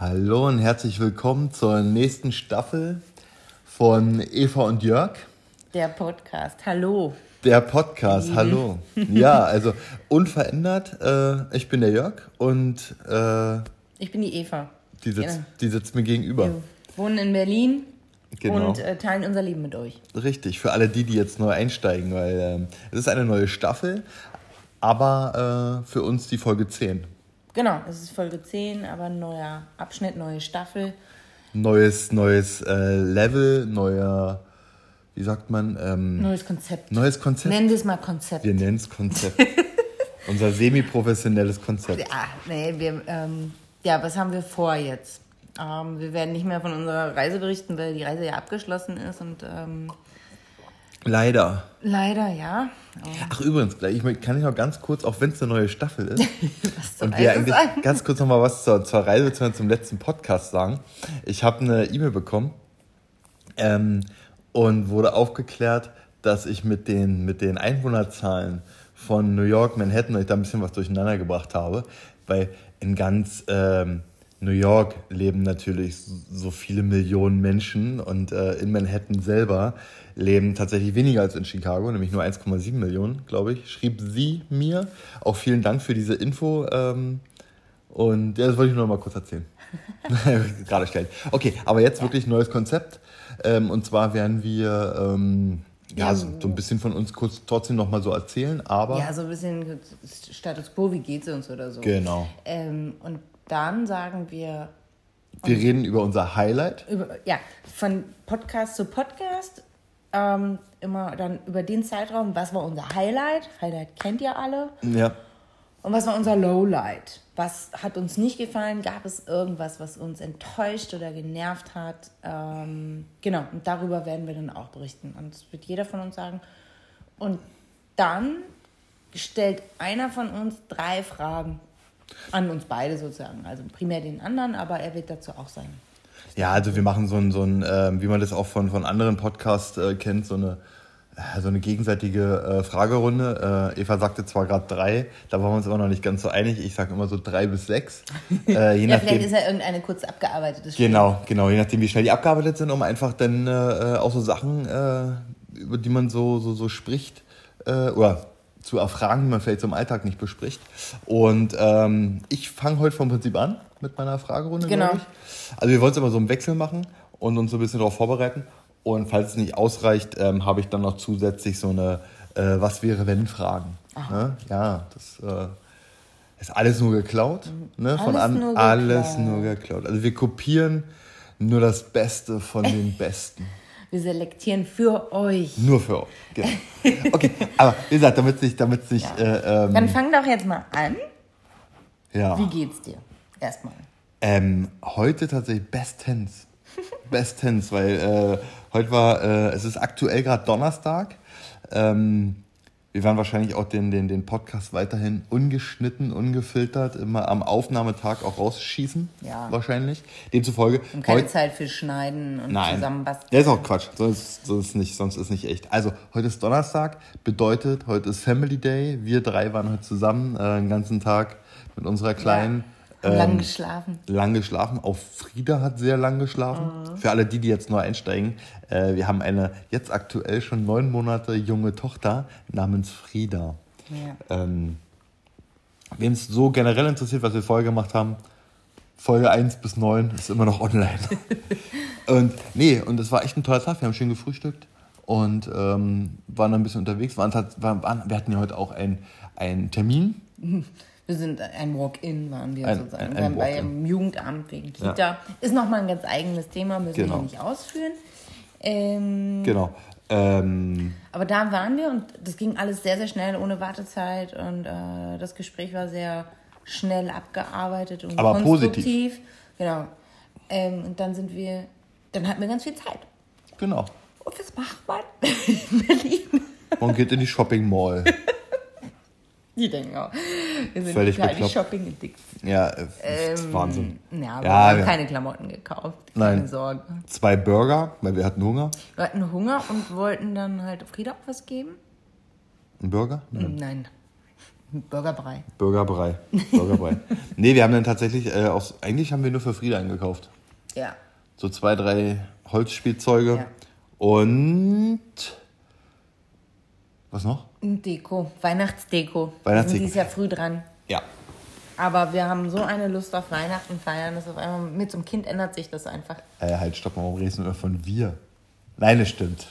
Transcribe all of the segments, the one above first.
Hallo und herzlich willkommen zur nächsten Staffel von Eva und Jörg. Der Podcast, hallo. Der Podcast, hallo. Ja, also unverändert. Äh, ich bin der Jörg und äh, ich bin die Eva. Die sitzt, genau. die sitzt mir gegenüber. Wir wohnen in Berlin genau. und äh, teilen unser Leben mit euch. Richtig, für alle die, die jetzt neu einsteigen, weil ähm, es ist eine neue Staffel, aber äh, für uns die Folge 10. Genau, es ist Folge 10, aber neuer Abschnitt, neue Staffel. Neues, neues äh, Level, neuer, wie sagt man? Ähm, neues Konzept. Neues Konzept. Nennen wir es mal Konzept. Wir nennen es Konzept. Unser semi-professionelles Konzept. Ja, nee, wir, ähm, ja, was haben wir vor jetzt? Ähm, wir werden nicht mehr von unserer Reise berichten, weil die Reise ja abgeschlossen ist und ähm, Leider. Leider, ja. Oh. Ach übrigens, ich kann ich noch ganz kurz, auch wenn es eine neue Staffel ist, und wir eigentlich ganz kurz noch mal was zur, zur Reise zum letzten Podcast sagen. Ich habe eine E-Mail bekommen ähm, und wurde aufgeklärt, dass ich mit den, mit den Einwohnerzahlen von New York, Manhattan, ich da ein bisschen was durcheinander gebracht habe, weil in ganz ähm, New York leben natürlich so viele Millionen Menschen und äh, in Manhattan selber leben tatsächlich weniger als in Chicago, nämlich nur 1,7 Millionen, glaube ich, schrieb sie mir. Auch vielen Dank für diese Info. Ähm, und ja, das wollte ich nur noch mal kurz erzählen. Gerade stellen. Okay, aber jetzt wirklich neues Konzept. Ähm, und zwar werden wir ähm, ja, so, so, ein bisschen von uns kurz trotzdem noch mal so erzählen, aber... Ja, so ein bisschen Status Quo, wie geht es uns oder so. Genau. Ähm, und dann sagen wir. Wir reden über unser Highlight. Über, ja, von Podcast zu Podcast. Ähm, immer dann über den Zeitraum, was war unser Highlight? Highlight kennt ihr alle. Ja. Und was war unser Lowlight? Was hat uns nicht gefallen? Gab es irgendwas, was uns enttäuscht oder genervt hat? Ähm, genau, und darüber werden wir dann auch berichten. Und das wird jeder von uns sagen. Und dann stellt einer von uns drei Fragen an uns beide sozusagen. Also primär den anderen, aber er wird dazu auch sein. Ja, also wir machen so ein, so ein äh, wie man das auch von, von anderen Podcasts äh, kennt, so eine, äh, so eine gegenseitige äh, Fragerunde. Äh, Eva sagte zwar gerade drei, da waren wir uns aber noch nicht ganz so einig. Ich sage immer so drei bis sechs. Äh, je ja, nachdem, vielleicht ist ja irgendeine kurz abgearbeitete Spiel. Genau, genau, je nachdem, wie schnell die abgearbeitet sind, um einfach dann auch so Sachen, über die man so, so, so spricht, oder zu erfragen, die man vielleicht so im Alltag nicht bespricht. Und ähm, ich fange heute vom Prinzip an mit meiner Fragerunde. Genau. Also wir wollen es immer so im Wechsel machen und uns so ein bisschen darauf vorbereiten. Und falls es nicht ausreicht, ähm, habe ich dann noch zusätzlich so eine äh, Was wäre wenn Fragen. Ne? Ja, das äh, ist alles nur geklaut. Ne? Von alles, an, nur alles nur geklaut. Also wir kopieren nur das Beste von den Besten. Wir selektieren für euch. Nur für euch, genau. Okay, aber wie gesagt, damit sich, damit sich. Ja. Äh, ähm, Dann fang doch jetzt mal an. Ja. Wie geht's dir? Erstmal. Ähm, heute tatsächlich bestens. bestens, weil äh, heute war, äh, es ist aktuell gerade Donnerstag. Ähm, wir werden wahrscheinlich auch den, den, den Podcast weiterhin ungeschnitten, ungefiltert, immer am Aufnahmetag auch rausschießen. Ja. Wahrscheinlich. Demzufolge. Und keine Zeit für Schneiden und nein, Zusammenbasteln. Der ist auch Quatsch. Sonst, sonst, nicht, sonst ist nicht echt. Also, heute ist Donnerstag. Bedeutet, heute ist Family Day. Wir drei waren heute zusammen äh, den ganzen Tag mit unserer Kleinen. Ja ähm, lang geschlafen. Lang geschlafen. Auch Frieda hat sehr lang geschlafen. Mhm. Für alle die, die jetzt neu einsteigen, äh, wir haben eine jetzt aktuell schon neun Monate junge Tochter namens Frieda. Ja. Ähm, Wem es so generell interessiert, was wir vorher gemacht haben, Folge 1 bis 9 ist immer noch online. und nee, und es war echt ein toller Tag. Wir haben schön gefrühstückt und ähm, waren ein bisschen unterwegs. Waren, waren, wir hatten ja heute auch einen Termin. Wir sind ein Walk-in, waren wir ein, sozusagen. Ein, ein beim Jugendamt wegen Kita. Ja. Ist nochmal ein ganz eigenes Thema, müssen genau. wir nicht ausführen. Ähm, genau. Ähm, aber da waren wir und das ging alles sehr, sehr schnell, ohne Wartezeit. Und äh, das Gespräch war sehr schnell abgearbeitet und aber konstruktiv. Positiv. Genau. Ähm, und dann sind wir, dann hatten wir ganz viel Zeit. Genau. Und was macht man in Berlin? Man geht in die Shopping Mall. Die denken auch. Wir sind Völlig total shopping addicted. Ja, ähm, Wahnsinn. Ja, wir ja, haben ja. keine Klamotten gekauft. Keine Nein. Sorge. Zwei Burger, weil wir hatten Hunger. Wir hatten Hunger und wollten dann halt Frieda auch was geben. Ein Burger? Nein. Nein. Burgerbrei. Burgerbrei. Burgerbrei. nee, wir haben dann tatsächlich, äh, aus, eigentlich haben wir nur für Frieda eingekauft. Ja. So zwei, drei Holzspielzeuge. Ja. Und was noch? Deko, Weihnachtsdeko. Weihnachtsdeko. Wir sind dieses Jahr früh dran. Ja. Aber wir haben so eine Lust auf Weihnachten feiern, dass auf einmal mit so einem Kind ändert sich das einfach. Äh, halt, stopp mal, warum redest du von wir? Nein, das stimmt.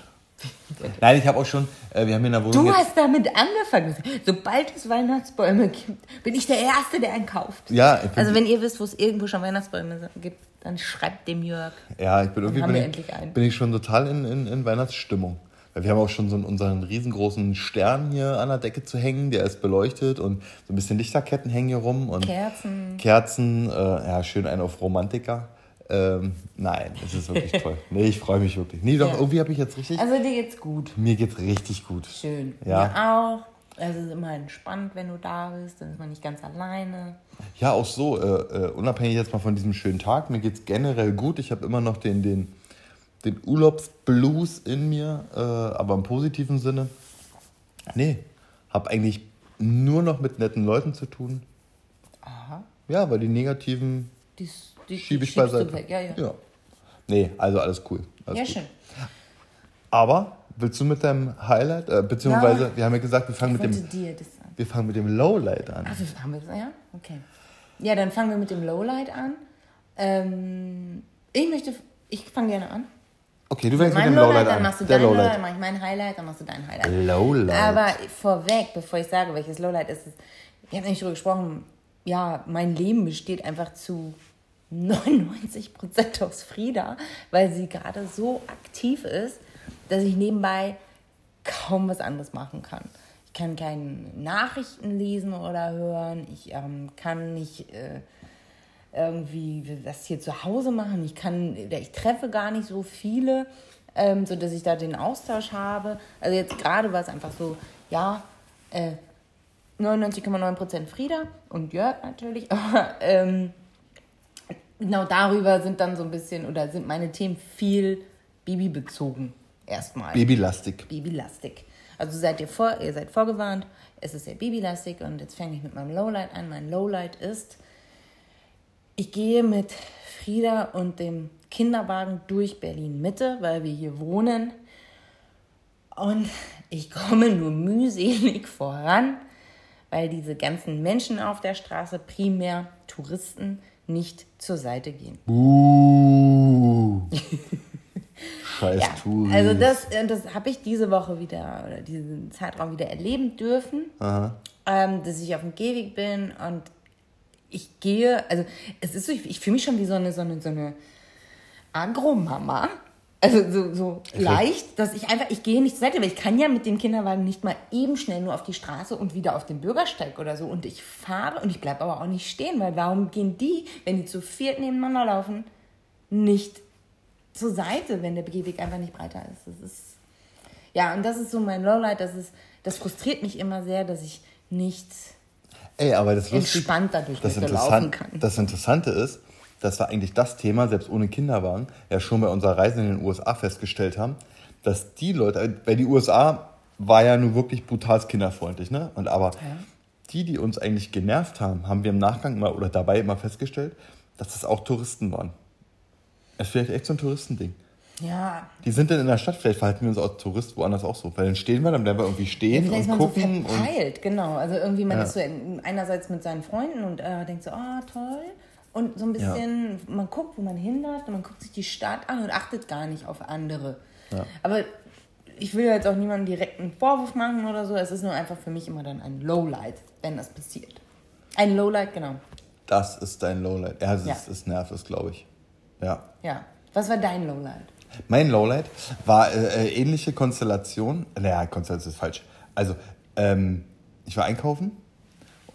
Nein, ich habe auch schon, äh, wir haben hier in der Wohnung. Du hast damit angefangen. Sobald es Weihnachtsbäume gibt, bin ich der Erste, der einen kauft. Ja, also wenn ihr wisst, wo es irgendwo schon Weihnachtsbäume gibt, dann schreibt dem Jörg. Ja, ich bin irgendwie bin ich, bin ich, schon total in, in, in Weihnachtsstimmung. Wir haben auch schon so unseren riesengroßen Stern hier an der Decke zu hängen, der ist beleuchtet und so ein bisschen Lichterketten hängen hier rum. Und Kerzen. Kerzen, äh, ja, schön ein auf Romantiker. Ähm, nein, es ist wirklich toll. Nee, ich freue mich wirklich. Nee, doch, ja. irgendwie habe ich jetzt richtig. Also dir geht's gut. Mir geht's richtig gut. Schön. Ja. Mir auch. Es ist immer entspannt, wenn du da bist, dann ist man nicht ganz alleine. Ja, auch so, äh, äh, unabhängig jetzt mal von diesem schönen Tag, mir geht's generell gut. Ich habe immer noch den, den, den Urlaubsblues in mir, äh, aber im positiven Sinne. Nee, habe eigentlich nur noch mit netten Leuten zu tun. Aha. Ja, weil die negativen Dies die schiebe ich beiseite. Weg. Ja, ja. ja. Nee, also alles cool. Alles ja, gut. schön. Aber willst du mit deinem Highlight, äh, beziehungsweise ja. wir haben ja gesagt, wir fangen mit dem, wir fangen mit dem Lowlight an. Ach, wir fangen mit, ja, okay. Ja, dann fangen wir mit dem Lowlight an. Ähm, ich möchte, ich fange gerne an. Okay, du fängst mit dem Lowlight, Lowlight an. Dann machst du dein Lowlight, dann mach ich mein Highlight, dann machst du dein Highlight. Lowlight. Aber vorweg, bevor ich sage, welches Lowlight ist, ist wir haben nämlich darüber gesprochen, ja, mein Leben besteht einfach zu 99 Prozent aus Frieda, weil sie gerade so aktiv ist, dass ich nebenbei kaum was anderes machen kann. Ich kann keine Nachrichten lesen oder hören. Ich ähm, kann nicht äh, irgendwie das hier zu Hause machen. Ich kann, ich treffe gar nicht so viele, ähm, so dass ich da den Austausch habe. Also jetzt gerade war es einfach so, ja, äh, 99,9% Frieda und Jörg natürlich, aber ähm, genau darüber sind dann so ein bisschen oder sind meine Themen viel Babybezogen erstmal. Babylastig. Babylastig. Also seid ihr vor, ihr seid vorgewarnt, es ist sehr babylastig und jetzt fange ich mit meinem Lowlight an. Mein Lowlight ist, ich gehe mit Frieda und dem Kinderwagen durch Berlin Mitte, weil wir hier wohnen. Und ich komme nur mühselig voran, weil diese ganzen Menschen auf der Straße, primär Touristen, nicht zur Seite gehen. Uh. Scheiß ja. Also das, äh, das habe ich diese Woche wieder oder diesen Zeitraum wieder erleben dürfen, ähm, dass ich auf dem Gehweg bin und ich gehe, also es ist so, ich, ich fühle mich schon wie so eine, so eine, so eine Agromama, also so, so leicht, dass ich einfach, ich gehe nicht zur Seite, weil ich kann ja mit dem Kinderwagen nicht mal eben schnell nur auf die Straße und wieder auf den Bürgersteig oder so. Und ich fahre und ich bleibe aber auch nicht stehen, weil warum gehen die, wenn die zu viert nebeneinander laufen, nicht zur Seite, wenn der Gehweg einfach nicht breiter ist? Das ist ja, und das ist so mein Lowlight, das ist, das frustriert mich immer sehr, dass ich nicht Ey, aber das entspannt dadurch das laufen kann. Das Interessante ist, dass wir eigentlich das Thema, selbst ohne Kinderwagen, ja schon bei unserer Reise in den USA festgestellt haben, dass die Leute, weil die USA war ja nun wirklich brutal kinderfreundlich, ne? Und aber ja. die, die uns eigentlich genervt haben, haben wir im Nachgang mal oder dabei immer festgestellt, dass das auch Touristen waren. Es ist vielleicht echt so ein Touristending. Ja. Die sind dann in der Stadt, vielleicht verhalten wir uns als Tourist woanders auch so. Weil dann stehen wir, dann bleiben wir irgendwie stehen ja, und gucken. So verpeilt, genau. Also irgendwie, man ja. ist so einerseits mit seinen Freunden und äh, denkt so, ah, oh, toll. Und so ein bisschen, ja. man guckt, wo man hinläuft und man guckt sich die Stadt an und achtet gar nicht auf andere. Aber ich will jetzt auch niemandem direkt einen Vorwurf machen oder so. Es ist nur einfach für mich immer dann ein Lowlight, wenn das passiert. Ein Lowlight, genau. Das ist dein Lowlight. Ja, es ja. ist, ist nervig, glaube ich. Ja. Ja. Was war dein Lowlight? Mein Lowlight war äh, äh, ähnliche Konstellation. Naja, Konstellation ist falsch. Also, ähm, ich war einkaufen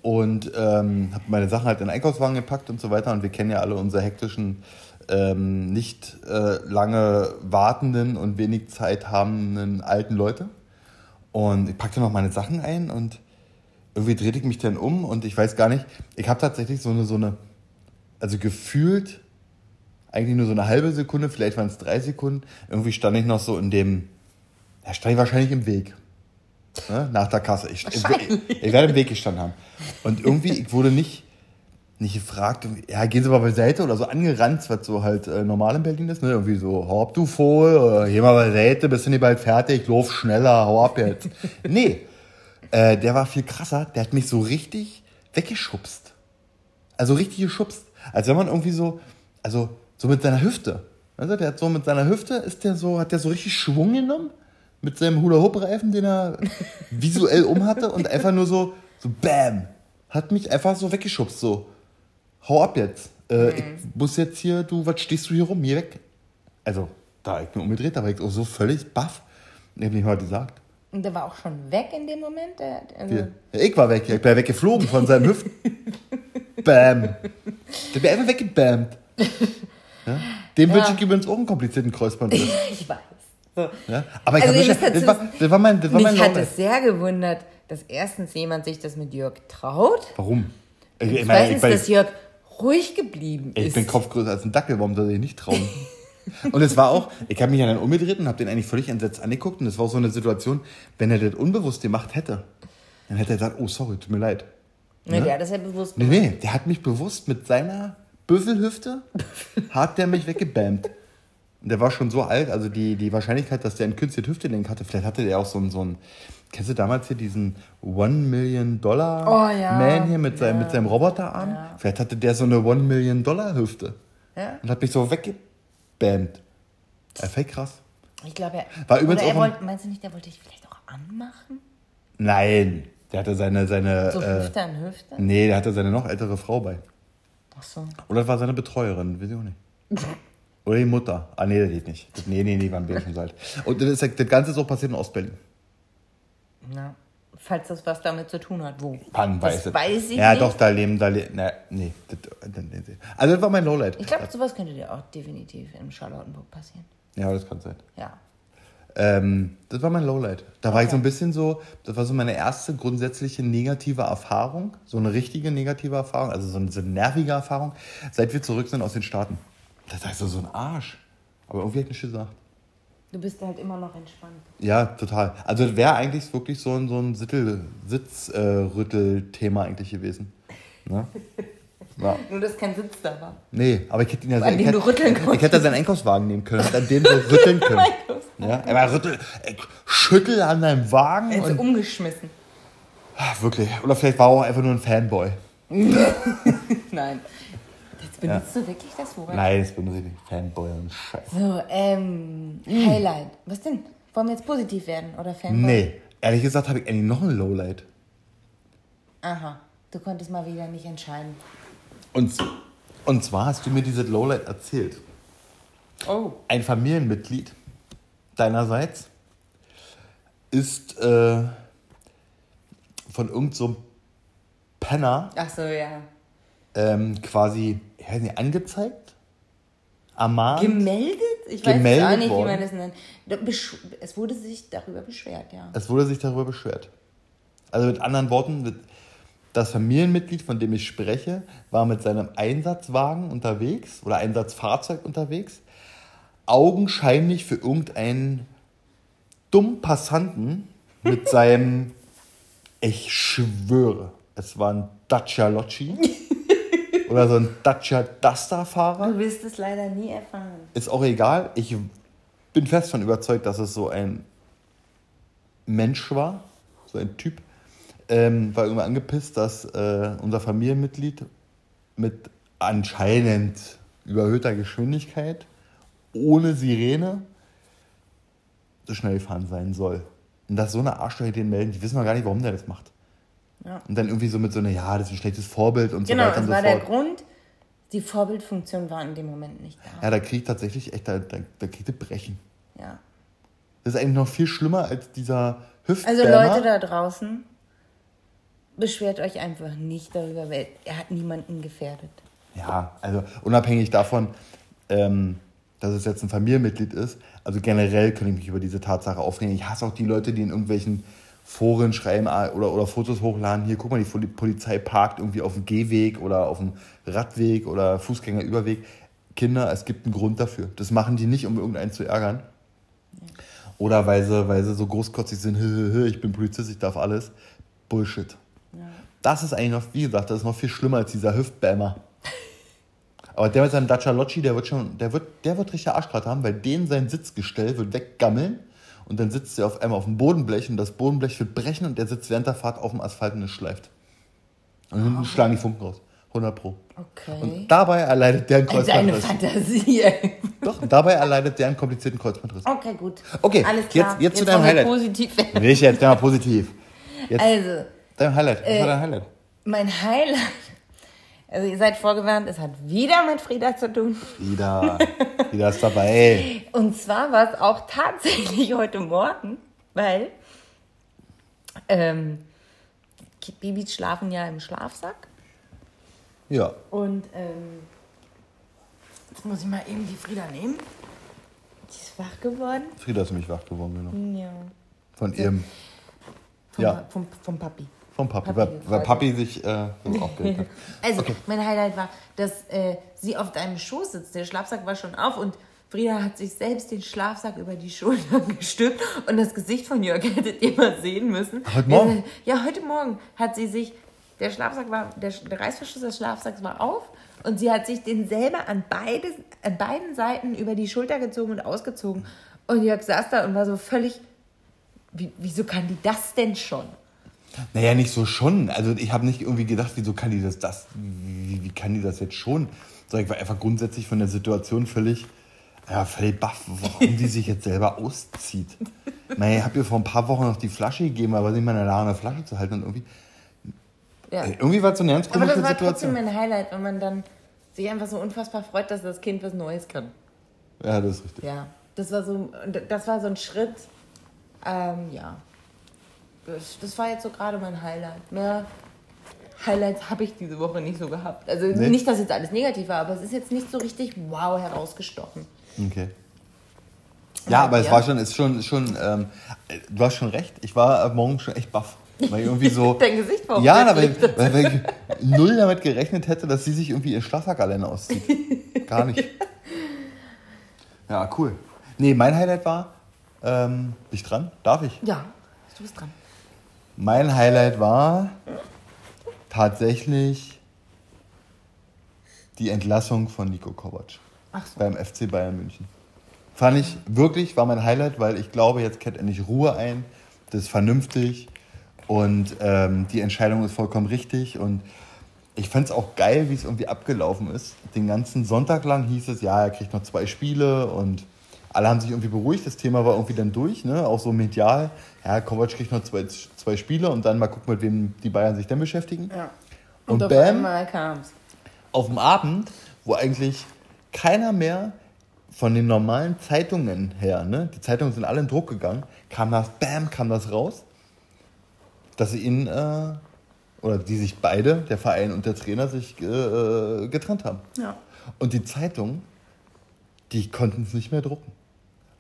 und ähm, habe meine Sachen halt in den Einkaufswagen gepackt und so weiter. Und wir kennen ja alle unsere hektischen, ähm, nicht äh, lange wartenden und wenig Zeit habenden alten Leute. Und ich packte noch meine Sachen ein und irgendwie drehte ich mich dann um und ich weiß gar nicht, ich habe tatsächlich so eine, so eine, also gefühlt eigentlich nur so eine halbe Sekunde, vielleicht waren es drei Sekunden, irgendwie stand ich noch so in dem, ja, stand ich wahrscheinlich im Weg. Ne, nach der Kasse. Ich, ich, ich werde im Weg gestanden haben. Und irgendwie, ich wurde nicht, nicht gefragt, ja, gehen Sie mal beiseite oder so angerannt, was so halt äh, normal in Berlin ist. Ne? Irgendwie so, hau ab, du Fohl, oder geh mal beiseite, bist du nicht bald fertig, lauf schneller, hau ab jetzt. nee, äh, der war viel krasser, der hat mich so richtig weggeschubst. Also richtig geschubst. Als wenn man irgendwie so, also so mit seiner Hüfte. Also der hat so mit seiner Hüfte, ist der so, hat der so richtig Schwung genommen mit seinem Hula-Hoop-Reifen, den er visuell umhatte und einfach nur so, so BAM! Hat mich einfach so weggeschubst, so. Hau ab jetzt. Äh, mhm. Ich muss jetzt hier, du, was stehst du hier rum? Mir weg. Also, da ich mir umgedreht, da war ich auch so völlig baff. Ich habe nicht mal gesagt. Und der war auch schon weg in dem Moment? Der, also ja, ich war weg, ich bin weggeflogen von seinem Hüften. Bam. Der wäre einfach weggebammt. Ja? Dem ja. wünsche ich übrigens auch einen komplizierten Kreuzband. ich weiß. So. Ja? Aber ich also, habe das, das, war, das war mein, das war Mich mein hat es sehr gewundert, dass erstens jemand sich das mit Jörg traut. Warum? Ich, ich meine, zweitens, dass Jörg ruhig geblieben ist. Ich bin Kopf als ein Dackel, warum soll ich nicht trauen? und es war auch, ich habe mich ja dann umgedreht und habe den eigentlich völlig entsetzt angeguckt und es war auch so eine Situation, wenn er das unbewusst gemacht hätte, dann hätte er gesagt, oh sorry, tut mir leid. Nee, ne? der hat das ja bewusst gemacht. Nee, nee, der hat mich bewusst mit seiner Büffelhüfte, hat der mich weggebammt. Und der war schon so alt, also die, die Wahrscheinlichkeit, dass der ein künstliches Hüftelenk hatte, vielleicht hatte der auch so ein, so ein kennst du damals hier diesen One Million Dollar oh, ja. Man hier mit, ja. seinem, mit seinem Roboterarm? Ja. Vielleicht hatte der so eine One Million Dollar Hüfte. Und hat mich so weggebammt. Er fällt krass. Ich glaube, er, war übrigens er wollte, meinst du nicht, der wollte dich vielleicht auch anmachen? Nein, der hatte seine, seine. So äh, Hüfte an Hüfte? Nee, der hatte seine noch ältere Frau bei. Ach so. Oder das war seine Betreuerin, weiß ich auch nicht. Oder die Mutter. Ah, nee, das geht nicht. Nee, nee, nee, waren wir schon alt. Und das, ist, das Ganze ist auch passiert in Ostberlin. Na, falls das was damit zu tun hat, wo? Pan weiß das weiß ich Ja, nicht. doch, da leben, da leben, na, nee. Das, also das war mein Lowlight. Ich glaube, sowas könnte dir auch definitiv in Charlottenburg passieren. Ja, das kann sein. Ja. Ähm, das war mein Lowlight. Da okay. war ich so ein bisschen so, das war so meine erste grundsätzliche negative Erfahrung, so eine richtige negative Erfahrung, also so eine, so eine nervige Erfahrung, seit wir zurück sind aus den Staaten. Das heißt so ein Arsch. Aber irgendwie hat nicht gesagt. Du bist halt immer noch entspannt. Ja, total. Also das wäre eigentlich wirklich so ein, so ein Sitzrüttel-Thema eigentlich gewesen. Ne? Ja. Nur, dass kein Sitz da war. Nee, aber ich hätte ihn ja an ich, hätte, rütteln ich hätte seinen Einkaufswagen nehmen können und an dem so rütteln können. ja, er war rüttel, schüttel an deinem Wagen. Er und umgeschmissen. Ach, wirklich. Oder vielleicht war er auch einfach nur ein Fanboy. Nein. Jetzt benutzt ja. du wirklich das Wort? Nein, das benutze ich nicht. Fanboy und Scheiße. So, ähm, hm. Highlight. Was denn? Wollen wir jetzt positiv werden oder Fanboy? Nee. Ehrlich gesagt habe ich eigentlich noch ein Lowlight. Aha. Du konntest mal wieder nicht entscheiden. Und, und zwar hast du mir dieses Lowlight erzählt. Oh. Ein Familienmitglied deinerseits ist äh, von irgendeinem so Penner. Ach so, ja. Ähm, quasi, ich weiß nicht, angezeigt? Ermahnt? Gemeldet? Ich weiß gemeldet auch nicht, worden. wie man das nennt. Es wurde sich darüber beschwert, ja. Es wurde sich darüber beschwert. Also mit anderen Worten, das Familienmitglied, von dem ich spreche, war mit seinem Einsatzwagen unterwegs oder Einsatzfahrzeug unterwegs, augenscheinlich für irgendeinen dummen Passanten mit seinem, ich schwöre, es war ein Dacia Locci oder so ein Dacia Duster-Fahrer. Du wirst es leider nie erfahren. Ist auch egal. Ich bin fest von überzeugt, dass es so ein Mensch war, so ein Typ, ähm, war irgendwann angepisst, dass äh, unser Familienmitglied mit anscheinend überhöhter Geschwindigkeit ohne Sirene so schnell gefahren sein soll. Und dass so eine Arschlöcher den melden, die wissen noch gar nicht, warum der das macht. Ja. Und dann irgendwie so mit so einer, ja, das ist ein schlechtes Vorbild und genau, so weiter und so fort. Genau, das war der Grund. Die Vorbildfunktion war in dem Moment nicht da. Ja, da kriegt tatsächlich echt, da, da, da kriegt er Brechen. Ja. Das ist eigentlich noch viel schlimmer als dieser Hüftbärmer. Also Leute da draußen, beschwert euch einfach nicht darüber, weil er hat niemanden gefährdet. Ja, also unabhängig davon, ähm, dass es jetzt ein Familienmitglied ist, also generell kann ich mich über diese Tatsache aufregen. Ich hasse auch die Leute, die in irgendwelchen Foren schreiben ah, oder, oder Fotos hochladen. Hier, guck mal, die Polizei parkt irgendwie auf dem Gehweg oder auf dem Radweg oder Fußgängerüberweg. Kinder, es gibt einen Grund dafür. Das machen die nicht, um irgendeinen zu ärgern. Oder weil sie, weil sie so großkotzig sind, ich bin Polizist, ich darf alles. Bullshit. Das ist eigentlich noch, wie gesagt, das ist noch viel schlimmer als dieser Hüftbämmer. Aber der mit seinem Dacia Locci, der wird schon, der wird, der wird richtig Arschkarte haben, weil den sein Sitzgestell wird weggammeln und dann sitzt er auf einmal auf dem Bodenblech und das Bodenblech wird brechen und der sitzt während der Fahrt auf dem Asphalt und es schleift. Und hinten oh. schlagen die Funken raus. 100 Pro. Okay. Und dabei erleidet der einen Kreuzbandriss. Deine Fantasie. Doch, dabei erleidet der einen komplizierten Kreuzbandriss. Okay, gut. Okay, Alles klar. Jetzt, jetzt, jetzt zu deinem Highlight. Positiv Nicht jetzt, mal positiv. Jetzt also. Dein Highlight. Was äh, war dein Highlight? Mein Highlight. Also ihr seid vorgewarnt, es hat wieder mit Frieda zu tun. Frieda. Frieda ist dabei. Und zwar war es auch tatsächlich heute Morgen, weil ähm, Babys schlafen ja im Schlafsack. Ja. Und ähm, jetzt muss ich mal eben die Frieda nehmen. Die ist wach geworden. Frieda ist nämlich wach geworden, genau. Ja. Von ihrem. Vom, ja. Vom, vom Papi. Vom Papi, weil, weil Papi sich äh, aufgeregt hat. Also, okay. mein Highlight war, dass äh, sie auf deinem Schoß sitzt. Der Schlafsack war schon auf und Frieda hat sich selbst den Schlafsack über die Schultern gestülpt und das Gesicht von Jörg hättet ihr mal sehen müssen. Heute Morgen? Ja, heute Morgen hat sie sich der Schlafsack war, der, der Reißverschluss des Schlafsacks war auf und sie hat sich den selber an, beide, an beiden Seiten über die Schulter gezogen und ausgezogen. Und Jörg saß da und war so völlig, wie, wieso kann die das denn schon? Naja, nicht so schon. Also ich habe nicht irgendwie gedacht, wieso kann die das, das wie, wie kann die das jetzt schon? Sondern ich war einfach grundsätzlich von der Situation völlig, ja, völlig baff, warum die sich jetzt selber auszieht. naja, ich habe ihr vor ein paar Wochen noch die Flasche gegeben, aber nicht mal in der Lage, eine Flasche zu halten und irgendwie ja. Irgendwie war es so eine ganz komische Situation. Aber das war trotzdem mein Highlight, wenn man dann sich einfach so unfassbar freut, dass das Kind was Neues kann. Ja, das ist richtig. Ja, das war so, das war so ein Schritt. Ähm, ja, das, war jetzt so gerade mein Highlight. Mehr Highlights habe ich diese Woche nicht so gehabt. Also nee. nicht, dass jetzt alles negativ war, aber es ist jetzt nicht so richtig wow herausgestochen. Okay. Ja, aber ja. es war schon, ist schon, schon ähm, du hast schon recht. Ich war morgen schon echt baff. Weil irgendwie so. Dein Gesicht war Ja, weil, weil, weil ich null damit gerechnet hätte, dass sie sich irgendwie ihr Schlafsack alleine auszieht. Gar nicht. Ja, cool. Nee, mein Highlight war. Ähm, bin ich dran? Darf ich? Ja, du bist dran. Mein Highlight war tatsächlich die Entlassung von Nico Kovac so. beim FC Bayern München. Fand ich wirklich, war mein Highlight, weil ich glaube, jetzt kehrt endlich Ruhe ein. Das ist vernünftig. Und ähm, die Entscheidung ist vollkommen richtig. Und ich fand es auch geil, wie es irgendwie abgelaufen ist. Den ganzen Sonntag lang hieß es, ja, er kriegt noch zwei Spiele und alle haben sich irgendwie beruhigt. Das Thema war irgendwie dann durch, ne? auch so medial. Ja, Kovac kriegt noch zwei, zwei Spiele und dann mal gucken, mit wem die Bayern sich dann beschäftigen. Ja. Und, und auf bam, einmal kam's. Auf dem Abend, wo eigentlich keiner mehr von den normalen Zeitungen her, ne? die Zeitungen sind alle in Druck gegangen, kam das, bam, kam das raus dass sie ihn, äh, oder die sich beide, der Verein und der Trainer, sich äh, getrennt haben. Ja. Und die Zeitung, die konnten es nicht mehr drucken.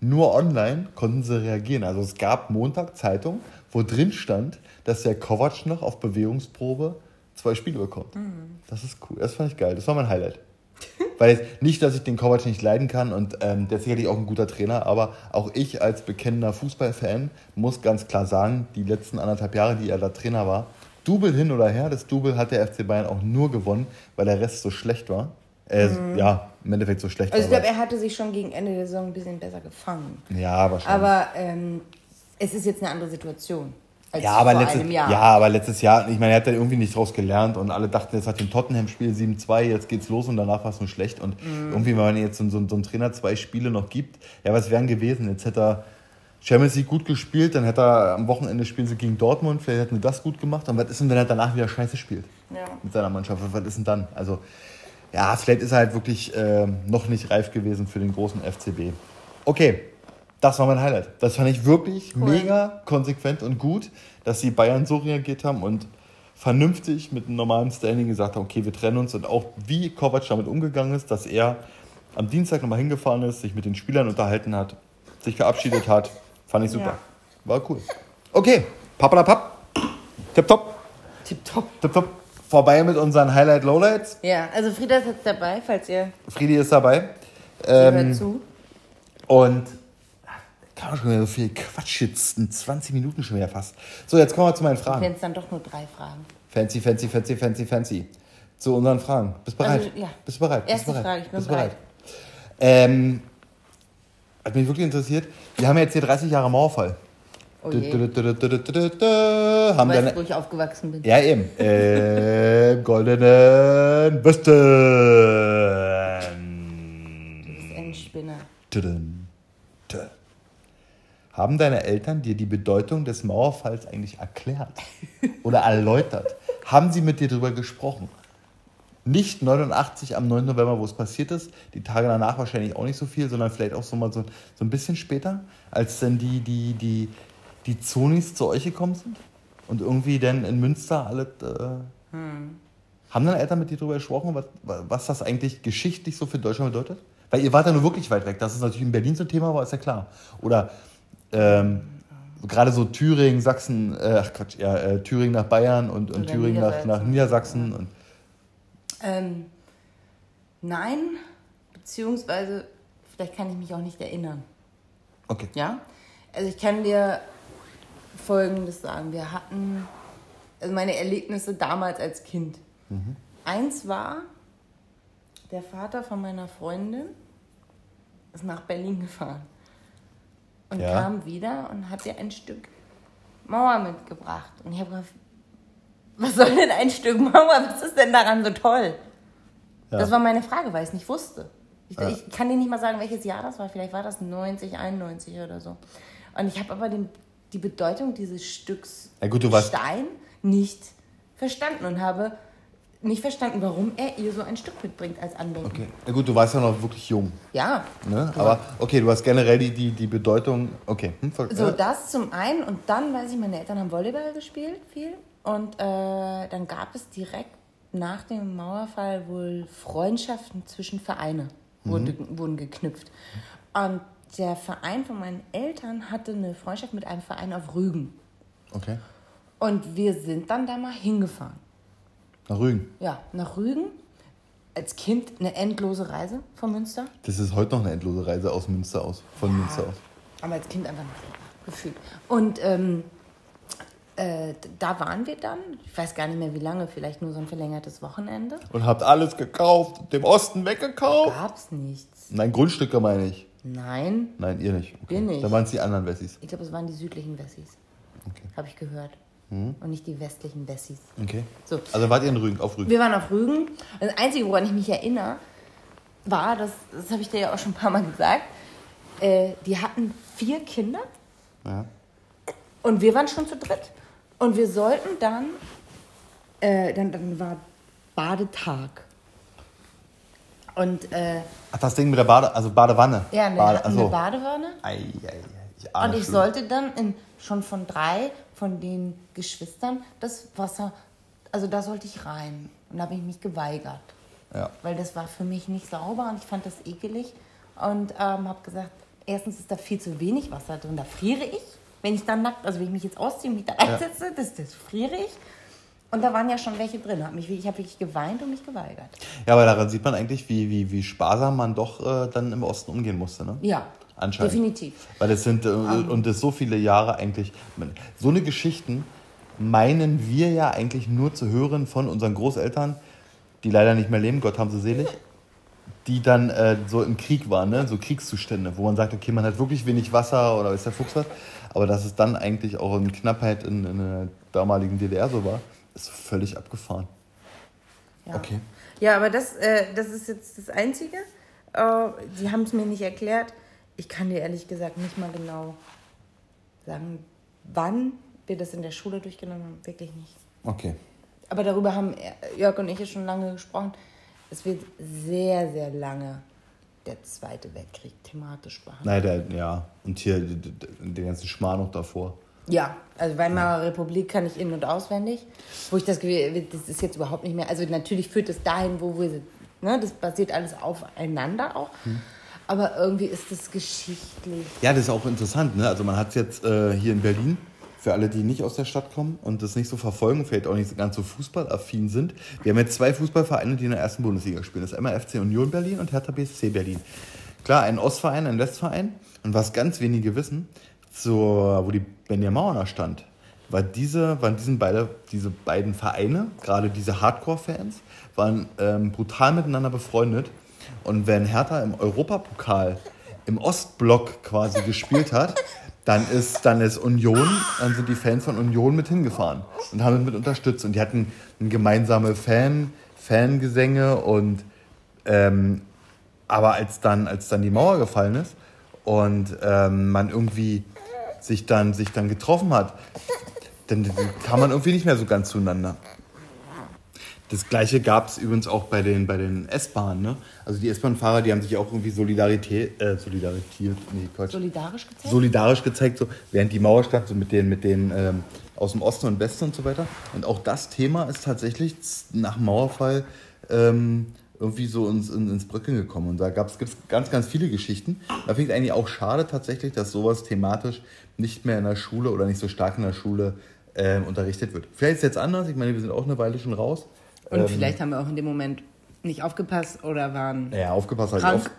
Nur online konnten sie reagieren. Also es gab Montag Zeitung, wo drin stand, dass der Kovac noch auf Bewegungsprobe zwei Spiele bekommt. Mhm. Das ist cool. Das fand ich geil. Das war mein Highlight. Weil nicht, dass ich den Kovac nicht leiden kann und ähm, der ist sicherlich auch ein guter Trainer, aber auch ich als bekennender Fußballfan muss ganz klar sagen, die letzten anderthalb Jahre, die er da Trainer war, Double hin oder her, das Double hat der FC Bayern auch nur gewonnen, weil der Rest so schlecht war. Äh, mhm. Ja, im Endeffekt so schlecht also ich glaube, er hatte sich schon gegen Ende der Saison ein bisschen besser gefangen. Ja, wahrscheinlich. Aber ähm, es ist jetzt eine andere Situation ja, aber letztes, Jahr. Ja, aber letztes Jahr, ich meine, er hat da irgendwie nicht draus gelernt und alle dachten, jetzt hat den Tottenham-Spiel 7-2, jetzt geht's los und danach war es nur schlecht. Und mhm. irgendwie, wenn man jetzt so, so, so einen Trainer zwei Spiele noch gibt, ja, was wären gewesen? Jetzt hätte er Champions League gut gespielt, dann hätte er am Wochenende spielen sie gegen Dortmund, vielleicht hätten wir das gut gemacht. Und was ist denn, wenn er danach wieder scheiße spielt? Ja. Mit seiner Mannschaft, was ist denn dann? Also, ja, vielleicht ist er halt wirklich äh, noch nicht reif gewesen für den großen FCB. Okay, das war mein Highlight. Das fand ich wirklich cool. mega konsequent und gut, dass die Bayern so reagiert haben und vernünftig mit einem normalen Standing gesagt haben, okay, wir trennen uns und auch wie Kovac damit umgegangen ist, dass er am Dienstag nochmal hingefahren ist, sich mit den Spielern unterhalten hat, sich verabschiedet hat, fand ich super. Ja. War cool. Okay, papp. Tipptopp. Tipptopp. Tipptopp. Vorbei mit unseren Highlight-Lowlights. Ja, also Frieda ist jetzt dabei, falls ihr... Friedi ist dabei. Ähm, hört zu. Und Kann man schon wieder so viel Quatsch jetzt in 20 Minuten schon wieder fast. So, jetzt kommen wir zu meinen Fragen. Wenn es dann doch nur drei Fragen. Fancy, fancy, fancy, fancy, fancy. Zu unseren Fragen. Bist du bereit? Also, ja. Bist du bereit? Erste bereit? Frage, ich bin Bist bereit. bereit? Ähm, hat mich wirklich interessiert. Wir haben jetzt hier 30 Jahre Mauerfall. Oh. Du, du, du, haben weißt wo ich aufgewachsen bin. Ja, eben. Äh, goldenen Westen. Du bist ein Spinner. Haben deine Eltern dir die Bedeutung des Mauerfalls eigentlich erklärt oder erläutert? Haben sie mit dir darüber gesprochen? Nicht 89 am 9. November, wo es passiert ist, die Tage danach wahrscheinlich auch nicht so viel, sondern vielleicht auch so mal so, so ein bisschen später, als dann die, die, die, die Zonis zu euch gekommen sind und irgendwie dann in Münster alle. Äh, hm. Haben deine Eltern mit dir darüber gesprochen, was, was das eigentlich geschichtlich so für Deutschland bedeutet? Weil ihr wart ja nur wirklich weit weg. Dass es natürlich in Berlin so ein Thema war, ist ja klar. Oder ähm, gerade so Thüringen, Sachsen, äh, ach Quatsch, ja, äh, Thüringen nach Bayern und, und Thüringen nach, nach Niedersachsen. Ja. Und ähm, nein, beziehungsweise vielleicht kann ich mich auch nicht erinnern. Okay. Ja? Also ich kann dir Folgendes sagen. Wir hatten also meine Erlebnisse damals als Kind. Mhm. Eins war, der Vater von meiner Freundin ist nach Berlin gefahren und ja. kam wieder und hat ihr ein Stück Mauer mitgebracht. Und ich habe gefragt, was soll denn ein Stück Mauer? Was ist denn daran so toll? Ja. Das war meine Frage, weil ich es nicht wusste. Ich, ja. ich, kann dir nicht mal sagen, welches Jahr das war. Vielleicht war das 90, 91 oder so. Und ich habe aber den, die Bedeutung dieses Stücks ja, gut, Stein nicht verstanden und habe nicht verstanden, warum er ihr so ein Stück mitbringt als Andenken. Okay. Na gut, du warst ja noch wirklich jung. Ja. Ne? Aber okay, du hast generell die, die, die Bedeutung. Okay. Hm, so, das zum einen. Und dann weiß ich, meine Eltern haben Volleyball gespielt, viel. Und äh, dann gab es direkt nach dem Mauerfall wohl Freundschaften zwischen Vereine mhm. wurden geknüpft. Und der Verein von meinen Eltern hatte eine Freundschaft mit einem Verein auf Rügen. Okay. Und wir sind dann da mal hingefahren. Nach Rügen? Ja, nach Rügen. Als Kind eine endlose Reise von Münster. Das ist heute noch eine endlose Reise aus Münster aus, von ja, Münster aus. Aber als Kind einfach noch gefühlt. Und ähm, äh, da waren wir dann, ich weiß gar nicht mehr wie lange, vielleicht nur so ein verlängertes Wochenende. Und habt alles gekauft, dem Osten weggekauft? Gab's nichts. Nein, Grundstücke meine ich. Nein. Nein, ihr nicht. Okay. Wir nicht. Da waren es die anderen Wessis. Ich glaube, es waren die südlichen Wessis. Okay. Habe ich gehört. Mhm. Und nicht die westlichen Wessis. Okay. So. Also wart ihr in Rügen, auf Rügen? Wir waren auf Rügen. Das Einzige, woran ich mich erinnere, war, das, das habe ich dir ja auch schon ein paar Mal gesagt, äh, die hatten vier Kinder. Ja. Und wir waren schon zu dritt. Und wir sollten dann, äh, dann, dann war Badetag. Und, äh, Ach, das Ding mit der Bade, also Badewanne. Ja, eine, Bade, eine Badewanne. Ei, ei. Ich und ich sollte dann in, schon von drei von den Geschwistern das Wasser, also da sollte ich rein. Und da habe ich mich geweigert. Ja. Weil das war für mich nicht sauber und ich fand das ekelig. Und ähm, habe gesagt, erstens ist da viel zu wenig Wasser drin, da friere ich. Wenn ich dann nackt, also wenn ich mich jetzt ausziehe und mich da reinsetze, ja. das, das friere ich. Und da waren ja schon welche drin. Hab mich, ich habe wirklich geweint und mich geweigert. Ja, aber daran sieht man eigentlich, wie, wie, wie sparsam man doch äh, dann im Osten umgehen musste. Ne? Ja, anscheinend. Definitiv. Weil es sind, äh, um. und das so viele Jahre eigentlich, so eine Geschichten meinen wir ja eigentlich nur zu hören von unseren Großeltern, die leider nicht mehr leben, Gott haben sie selig, die dann äh, so im Krieg waren, ne? so Kriegszustände, wo man sagt, okay, man hat wirklich wenig Wasser oder ist der Fuchs was, aber dass es dann eigentlich auch in Knappheit in, in der damaligen DDR so war, ist völlig abgefahren. Ja. Okay. Ja, aber das, äh, das ist jetzt das Einzige. Äh, sie haben es mir nicht erklärt. Ich kann dir ehrlich gesagt nicht mal genau sagen, wann wir das in der Schule durchgenommen haben. Wirklich nicht. Okay. Aber darüber haben Jörg und ich ja schon lange gesprochen. Es wird sehr, sehr lange der Zweite Weltkrieg thematisch behandelt. Nein, der, ja. Und hier den ganzen Schmarrn noch davor. Ja, also Weimarer Republik kann ich in- und auswendig. Wo ich das, das ist jetzt überhaupt nicht mehr. Also natürlich führt es dahin, wo wir sind. Ne? Das basiert alles aufeinander auch. Hm. Aber irgendwie ist das geschichtlich. Ja, das ist auch interessant. Ne? Also man hat es jetzt äh, hier in Berlin, für alle, die nicht aus der Stadt kommen und das nicht so verfolgen, vielleicht auch nicht ganz so fußballaffin sind. Wir haben jetzt zwei Fußballvereine, die in der ersten Bundesliga spielen. Das ist einmal FC Union Berlin und Hertha BSC Berlin. Klar, ein Ostverein, ein Westverein. Und was ganz wenige wissen, so, wo die Benja Mauer da stand, war diese, waren diesen beide, diese beiden Vereine, gerade diese Hardcore-Fans, waren ähm, brutal miteinander befreundet. Und wenn Hertha im Europapokal im Ostblock quasi gespielt hat, dann ist, dann ist Union, dann sind die Fans von Union mit hingefahren und haben mit unterstützt. Und die hatten gemeinsame Fan, Fangesänge und ähm, aber als dann, als dann die Mauer gefallen ist und ähm, man irgendwie sich dann, sich dann getroffen hat, dann kam man irgendwie nicht mehr so ganz zueinander. Das gleiche gab es übrigens auch bei den, bei den S-Bahnen. Ne? Also die S-Bahn-Fahrer, die haben sich auch irgendwie Solidarität, äh, Solidarität, nee, Quatsch. Solidarisch gezeigt? Solidarisch gezeigt, so während die Mauer stand, so mit den, mit den ähm, aus dem Osten und Westen und so weiter. Und auch das Thema ist tatsächlich nach Mauerfall ähm, irgendwie so ins, ins Brücken gekommen. Und da gibt es ganz, ganz viele Geschichten. Da finde ich es eigentlich auch schade tatsächlich, dass sowas thematisch nicht mehr in der Schule oder nicht so stark in der Schule äh, unterrichtet wird. Vielleicht ist es jetzt anders. Ich meine, wir sind auch eine Weile schon raus. Und ähm, vielleicht haben wir auch in dem Moment nicht aufgepasst oder waren. Ja, aufgepasst habe ich auf,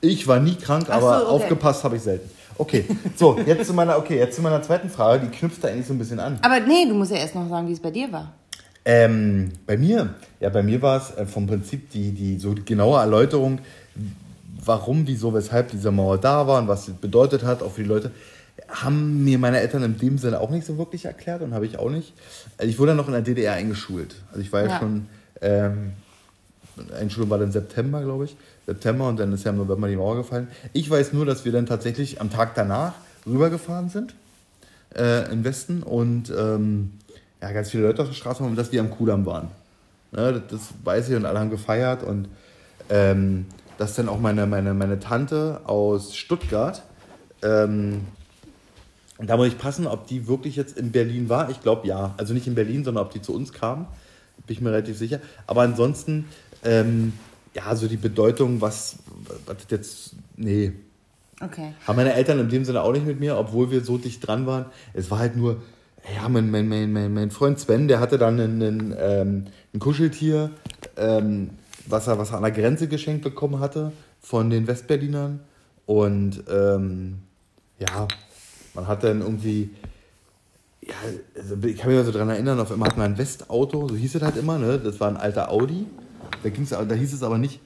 Ich war nie krank, so, aber okay. aufgepasst habe ich selten. Okay, so, jetzt zu meiner, okay, jetzt zu meiner zweiten Frage, die knüpft da eigentlich so ein bisschen an. Aber nee, du musst ja erst noch sagen, wie es bei dir war. Ähm, bei mir, ja, bei mir war es äh, vom Prinzip die, die so die genaue Erläuterung, warum, wieso, weshalb diese Mauer da war und was sie bedeutet hat, auch für die Leute, haben mir meine Eltern in dem Sinne auch nicht so wirklich erklärt und habe ich auch nicht. Also ich wurde noch in der DDR eingeschult. Also ich war ja, ja schon, ähm, Einschulung war dann September, glaube ich, September und dann ist ja im November die Mauer gefallen. Ich weiß nur, dass wir dann tatsächlich am Tag danach rübergefahren sind äh, im Westen und ähm, ja, ganz viele Leute auf der Straße waren, dass wir am Kudamm waren. Das, das weiß ich und alle haben gefeiert und ähm, dass dann auch meine, meine, meine Tante aus Stuttgart, ähm, da muss ich passen, ob die wirklich jetzt in Berlin war. Ich glaube ja. Also nicht in Berlin, sondern ob die zu uns kam. Bin ich mir relativ sicher. Aber ansonsten, ähm, ja, so die Bedeutung, was, was jetzt, nee. Okay. Haben meine Eltern in dem Sinne auch nicht mit mir, obwohl wir so dicht dran waren. Es war halt nur, ja, mein, mein, mein, mein, Freund Sven, der hatte dann einen, ähm, ein Kuscheltier, ähm, was, er, was er an der Grenze geschenkt bekommen hatte von den Westberlinern. Und ähm, ja, man hat dann irgendwie, ja, also ich kann mich mal so dran erinnern, auf einmal hatten wir ein Westauto, so hieß es halt immer, ne? Das war ein alter Audi. Da, ging's, da hieß es aber nicht,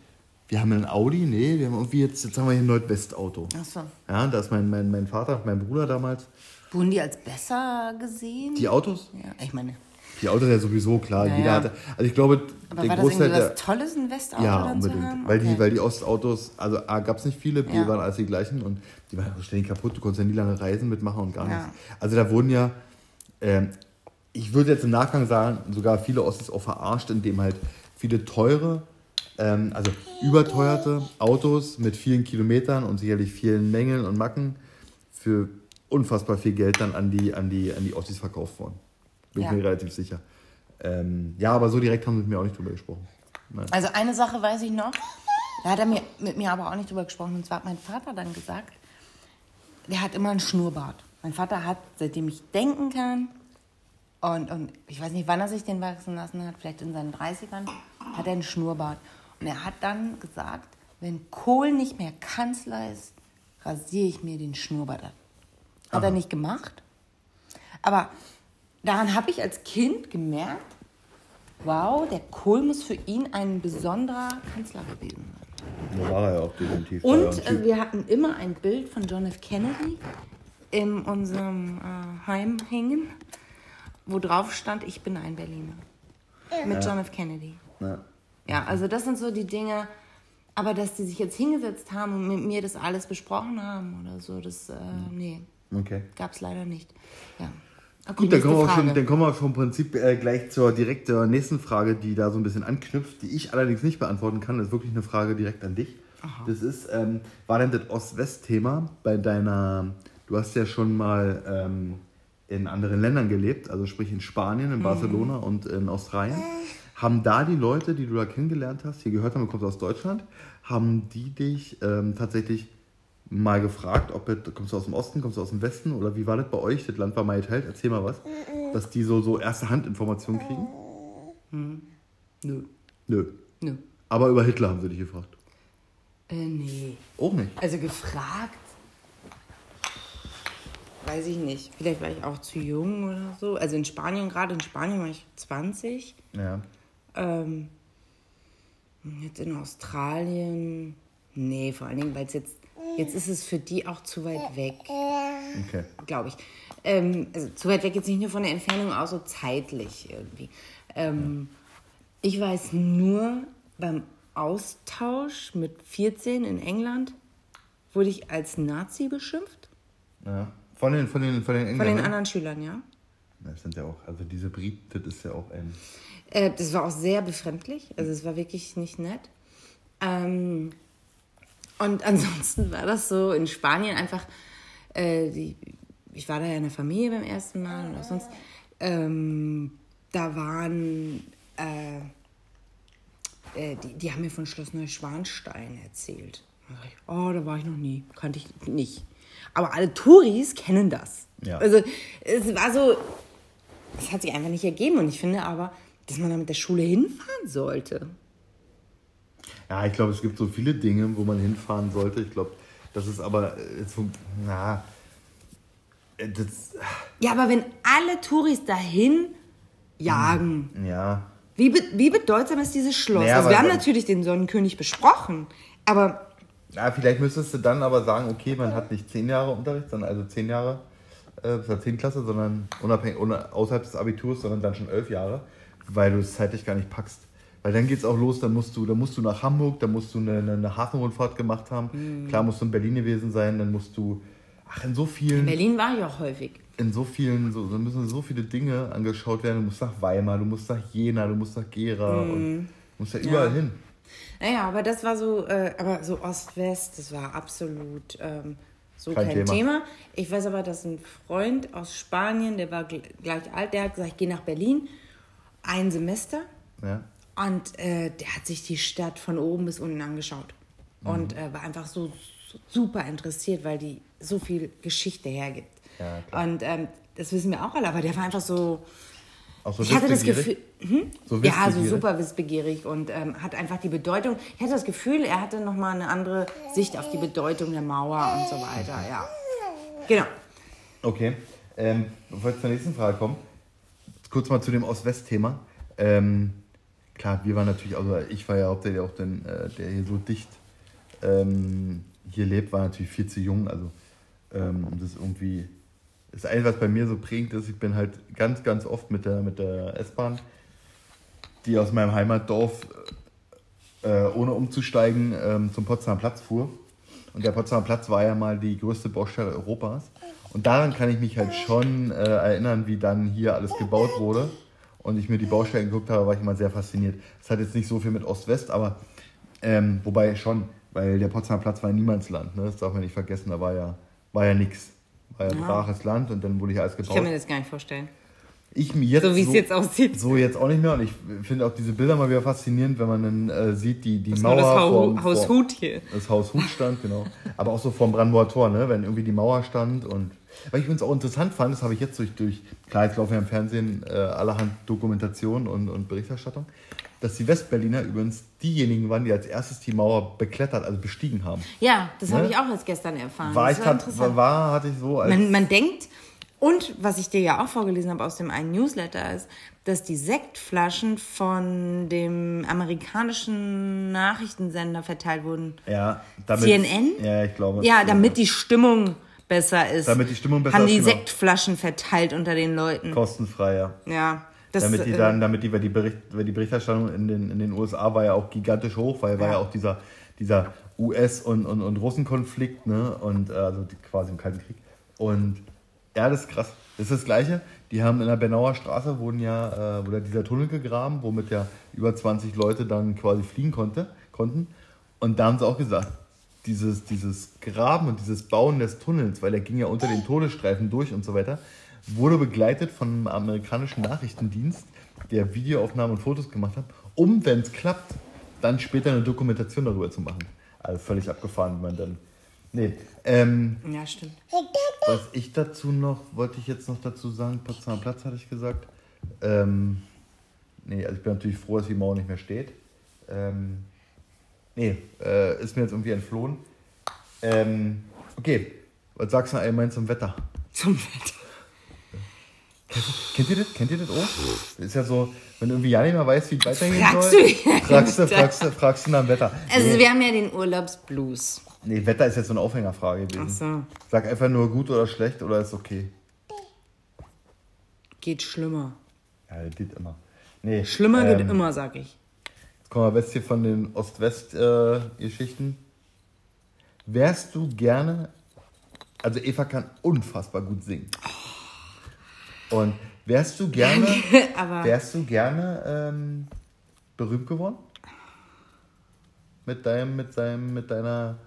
wir haben ein Audi, nee, wir haben irgendwie jetzt, jetzt haben wir hier ein Nordwestauto. Ach so. Ja, da ist mein, mein, mein Vater, mein Bruder damals Wurden die als besser gesehen? Die Autos? Ja, ich meine. Die Autos ja sowieso, klar. Ja, Jeder hatte, also ich glaube, Aber der war Großteil das was Tolles, ein Westauto Ja, unbedingt. Weil, okay. die, weil die Ostautos, also A, gab es nicht viele, B, ja. waren alles die gleichen und die waren ständig kaputt. Du konntest ja nie lange Reisen mitmachen und gar nichts. Also da wurden ja, ähm, ich würde jetzt im Nachgang sagen, sogar viele Ostis auch verarscht, indem halt viele teure, ähm, also überteuerte Autos mit vielen Kilometern und sicherlich vielen Mängeln und Macken für unfassbar viel Geld dann an die, an die, an die Ossis verkauft worden. Bin ja. ich mir relativ sicher. Ähm, ja, aber so direkt haben sie mit mir auch nicht drüber gesprochen. Nein. Also eine Sache weiß ich noch, da hat er mir, mit mir aber auch nicht drüber gesprochen. Und zwar hat mein Vater dann gesagt, der hat immer einen Schnurrbart. Mein Vater hat, seitdem ich denken kann, und, und ich weiß nicht, wann er sich den wachsen lassen hat, vielleicht in seinen 30ern, hat er einen Schnurrbart. Und er hat dann gesagt, wenn Kohl nicht mehr Kanzler ist, rasiere ich mir den Schnurrbart ab. Hat Aha. er nicht gemacht. Aber daran habe ich als Kind gemerkt, wow, der Kohl muss für ihn ein besonderer Kanzler gewesen sein. Da war er ja auch definitiv. Und äh, wir hatten immer ein Bild von John F. Kennedy in unserem äh, Heim hängen, wo drauf stand, ich bin ein Berliner. Mit ja. John F. Kennedy. Ja. ja, also das sind so die Dinge, aber dass die sich jetzt hingesetzt haben und mit mir das alles besprochen haben oder so, das, äh, nee. Okay. Gab es leider nicht. Ja. Okay, Gut, dann kommen, wir schon, dann kommen wir vom Prinzip äh, gleich zur direkt zur nächsten Frage, die da so ein bisschen anknüpft, die ich allerdings nicht beantworten kann. Das ist wirklich eine Frage direkt an dich. Aha. Das ist, ähm, war denn das Ost-West-Thema bei deiner, du hast ja schon mal ähm, in anderen Ländern gelebt, also sprich in Spanien, in mhm. Barcelona und in Australien. Haben da die Leute, die du da kennengelernt hast, hier gehört haben, du kommst aus Deutschland, haben die dich ähm, tatsächlich mal gefragt, ob es, kommst du aus dem Osten, kommst du aus dem Westen oder wie war das bei euch? Das Land war mal geteilt, erzähl mal was. Dass die so, so erste Hand-Informationen kriegen? Hm. Nö. Nö. Nö. Aber über Hitler haben sie dich gefragt. Äh, nee. Auch nicht? Also gefragt? Weiß ich nicht. Vielleicht war ich auch zu jung oder so. Also in Spanien, gerade in Spanien war ich 20. Ja. Ähm, jetzt in Australien. Nee, vor allen Dingen, weil es jetzt. Jetzt ist es für die auch zu weit weg. Okay. Glaube ich. Ähm, also zu weit weg jetzt nicht nur von der Entfernung, auch so zeitlich irgendwie. Ähm, ich weiß nur, beim Austausch mit 14 in England wurde ich als Nazi beschimpft. Ja. Von den, von den, von den Engländern? Von den anderen Schülern, ja. Das sind ja auch, also diese Briten, das ist ja auch ein. Äh, das war auch sehr befremdlich, also es war wirklich nicht nett. Ähm, und ansonsten war das so in Spanien einfach, äh, die, ich war da ja in der Familie beim ersten Mal und auch sonst, ähm, da waren, äh, äh, die, die haben mir von Schloss Neuschwanstein erzählt. Da ich, oh, da war ich noch nie, kannte ich nicht. Aber alle Touris kennen das. Ja. Also es war so, es hat sich einfach nicht ergeben und ich finde aber, dass man da mit der Schule hinfahren sollte. Ja, ich glaube, es gibt so viele Dinge, wo man hinfahren sollte. Ich glaube, das ist aber äh, so, na, äh, das, ja, aber wenn alle Touris dahin jagen. Ja. Wie, be wie bedeutsam ist dieses Schloss? Naja, also wir haben natürlich den Sonnenkönig besprochen, aber. Ja, vielleicht müsstest du dann aber sagen, okay, man hat nicht zehn Jahre Unterricht, sondern also zehn Jahre äh, bis zur 10. Klasse, sondern unabhängig, außerhalb des Abiturs, sondern dann schon elf Jahre, weil du es zeitlich gar nicht packst. Weil dann geht es auch los, dann musst du, dann musst du nach Hamburg, dann musst du eine, eine Hafenrundfahrt gemacht haben. Mhm. Klar musst du in Berlin gewesen sein, dann musst du, ach, in so vielen. In Berlin war ich auch häufig in so vielen, so, so müssen so viele Dinge angeschaut werden. Du musst nach Weimar, du musst nach Jena, du musst nach Gera mm. und du musst ja überall ja. hin. Naja, aber das war so, äh, aber so Ost-West, das war absolut ähm, so kein, kein Thema. Thema. Ich weiß aber, dass ein Freund aus Spanien, der war gleich alt, der hat gesagt, ich gehe nach Berlin, ein Semester. Ja. Und äh, der hat sich die Stadt von oben bis unten angeschaut. Mhm. Und äh, war einfach so, so super interessiert, weil die so viel Geschichte hergibt. Ja, und ähm, das wissen wir auch alle, aber der war einfach so. Auch so ich hatte das Gefühl, hm? so ja, so super wissbegierig und ähm, hat einfach die Bedeutung. Ich hatte das Gefühl, er hatte noch mal eine andere Sicht auf die Bedeutung der Mauer und so weiter. Ja, genau. Okay, ähm, bevor wir zur nächsten Frage kommen, kurz mal zu dem Ost-West-Thema. Ähm, klar, wir waren natürlich, also ich war ja hauptsächlich auch den, äh, der hier so dicht ähm, hier lebt, war natürlich viel zu jung, also ähm, das irgendwie das eine, was bei mir so prägend ist, ich bin halt ganz, ganz oft mit der, mit der S-Bahn, die aus meinem Heimatdorf äh, ohne umzusteigen ähm, zum Potsdamer Platz fuhr. Und der Potsdamer Platz war ja mal die größte Baustelle Europas. Und daran kann ich mich halt schon äh, erinnern, wie dann hier alles gebaut wurde. Und ich mir die Baustellen geguckt habe, war ich immer sehr fasziniert. Das hat jetzt nicht so viel mit Ost-West, aber ähm, wobei schon, weil der Potsdamer Platz war ja Niemandsland. Ne? Das darf man nicht vergessen, da war ja, war ja nichts. War ja, braches Land und dann wurde hier alles gebaut. Ich kann mir das gar nicht vorstellen. Ich mir jetzt so wie es jetzt aussieht. So jetzt auch nicht mehr. Und ich finde auch diese Bilder mal wieder faszinierend, wenn man dann äh, sieht, die, die das Mauer. Das Haus, Haus Hut hier. Das Haus Hut stand, genau. Aber auch so vorm Brandenburger Tor, ne? wenn irgendwie die Mauer stand. Und was ich übrigens auch interessant fand, das habe ich jetzt durch, durch klar, jetzt laufen ja im Fernsehen äh, allerhand Dokumentation und, und Berichterstattung dass die Westberliner übrigens diejenigen waren, die als erstes die Mauer beklettert, also bestiegen haben. Ja, das ne? habe ich auch erst gestern erfahren. War das ich war, interessant. war, hatte ich so als man, man denkt, und was ich dir ja auch vorgelesen habe aus dem einen Newsletter ist, dass die Sektflaschen von dem amerikanischen Nachrichtensender verteilt wurden. Ja, damit, CNN? Ja, ich glaube. Ja, damit die Stimmung besser ist. Damit die Stimmung besser ist. Haben die genau. Sektflaschen verteilt unter den Leuten. Kostenfrei, ja. Ja. Das, damit die äh, dann, damit die, weil die, Bericht, weil die Berichterstattung in den, in den USA war ja auch gigantisch hoch, weil ja. war ja auch dieser, dieser US- und, und, und Russenkonflikt, ne? Und äh, also die, quasi im Kalten Krieg. Und ja, das ist krass. Das ist das Gleiche. Die haben in der Bernauer Straße wurden ja, äh, wurde dieser Tunnel gegraben, womit ja über 20 Leute dann quasi fliegen konnte, konnten. Und da haben sie auch gesagt, dieses, dieses Graben und dieses Bauen des Tunnels, weil der ging ja unter den Todesstreifen durch und so weiter, wurde begleitet von einem amerikanischen Nachrichtendienst, der Videoaufnahmen und Fotos gemacht hat, um, wenn es klappt, dann später eine Dokumentation darüber zu machen. Also völlig abgefahren, wie man dann. Nee. Ähm, ja, stimmt. Was ich dazu noch, wollte ich jetzt noch dazu sagen, Potsdamer Platz hatte ich gesagt. Ähm, nee, also ich bin natürlich froh, dass die Mauer nicht mehr steht. Ähm, Nee, äh, ist mir jetzt irgendwie entflohen. Ähm, okay, was sagst du allgemein zum Wetter? Zum Wetter. Kennt ihr das? Kennt ihr das auch? Das ist ja so, wenn irgendwie ja nicht mehr weiß, wie es weitergehen fragst soll, du fragst, du, fragst, du, fragst du nach dem Wetter. Also nee. wir haben ja den Urlaubsblues. Nee, Wetter ist jetzt so eine Aufhängerfrage gewesen. Ach so. Sag einfach nur gut oder schlecht oder ist okay. Geht schlimmer. Ja, das geht immer. Nee, schlimmer ähm, geht immer, sag ich. Jetzt kommen wir jetzt hier von den Ost-West-Geschichten. Wärst du gerne, also Eva kann unfassbar gut singen. Und wärst du gerne, wärst du gerne ähm, berühmt geworden? Mit deinem, mit deinem, mit deiner,